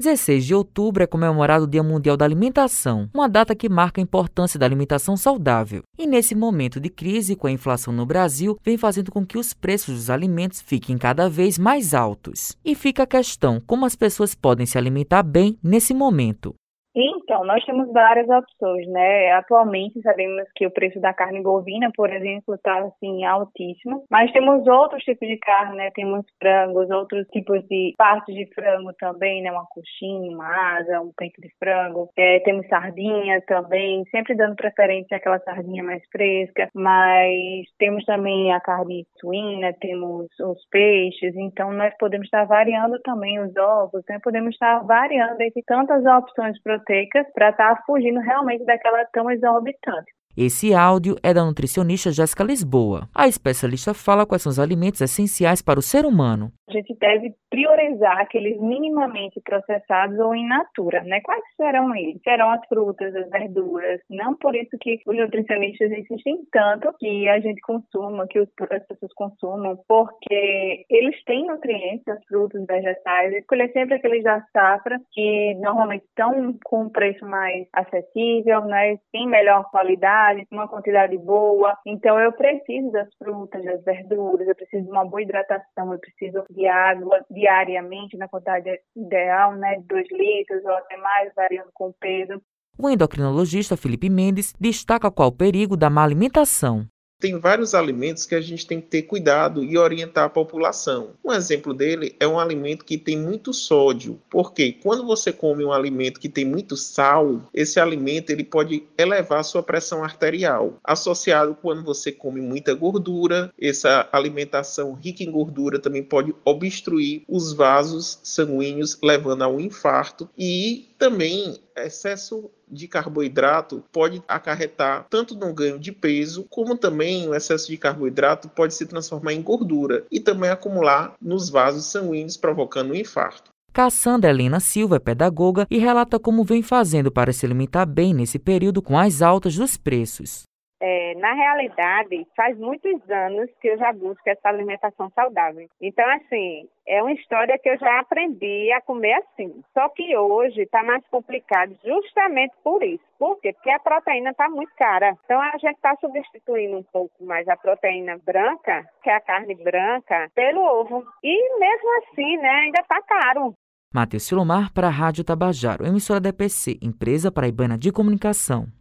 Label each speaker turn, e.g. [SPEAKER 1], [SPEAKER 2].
[SPEAKER 1] 16 de outubro é comemorado o Dia Mundial da Alimentação, uma data que marca a importância da alimentação saudável. E nesse momento de crise com a inflação no Brasil, vem fazendo com que os preços dos alimentos fiquem cada vez mais altos. E fica a questão: como as pessoas podem se alimentar bem nesse momento?
[SPEAKER 2] Então, nós temos várias opções, né? Atualmente sabemos que o preço da carne bovina, por exemplo, está assim altíssimo, mas temos outros tipos de carne, né? Temos frangos, outros tipos de partes de frango também, né? Uma coxinha, uma asa, um peito de frango. É, temos sardinha também, sempre dando preferência àquela sardinha mais fresca, mas temos também a carne suína, temos os peixes, então nós podemos estar variando também os ovos, né? Podemos estar variando entre tantas opções para proteicas para estar tá fugindo realmente daquela tão exorbitante.
[SPEAKER 1] Esse áudio é da nutricionista Jéssica Lisboa. A especialista fala quais são os alimentos essenciais para o ser humano.
[SPEAKER 2] A gente deve priorizar aqueles minimamente processados ou in natura, né? Quais serão eles? Serão as frutas, as verduras. Não por isso que os nutricionistas insistem tanto que a gente consuma, que as pessoas consumam, porque eles têm nutrientes, as frutas, vegetais. Escolher sempre aqueles da safra que normalmente estão com um preço mais acessível, né? Tem melhor qualidade, uma quantidade boa. Então eu preciso das frutas, das verduras, eu preciso de uma boa hidratação, eu preciso de água diariamente na quantidade ideal, né, de 2 litros ou até mais, variando com o peso.
[SPEAKER 1] O endocrinologista Felipe Mendes destaca qual o perigo da má alimentação
[SPEAKER 3] tem vários alimentos que a gente tem que ter cuidado e orientar a população. Um exemplo dele é um alimento que tem muito sódio, porque quando você come um alimento que tem muito sal, esse alimento ele pode elevar a sua pressão arterial. Associado quando você come muita gordura, essa alimentação rica em gordura também pode obstruir os vasos sanguíneos, levando a um infarto e também excesso de carboidrato pode acarretar tanto no ganho de peso, como também o excesso de carboidrato pode se transformar em gordura e também acumular nos vasos sanguíneos, provocando um infarto.
[SPEAKER 1] Cassandra Helena Silva é pedagoga e relata como vem fazendo para se alimentar bem nesse período com as altas dos preços.
[SPEAKER 4] É, na realidade, faz muitos anos que eu já busco essa alimentação saudável. Então, assim, é uma história que eu já aprendi a comer assim. Só que hoje está mais complicado justamente por isso. Por quê? Porque a proteína está muito cara. Então, a gente está substituindo um pouco mais a proteína branca, que é a carne branca, pelo ovo. E mesmo assim, né, ainda está caro.
[SPEAKER 1] Matheus Silomar para a Rádio Tabajaro, emissora da EPC, empresa paraibana de comunicação.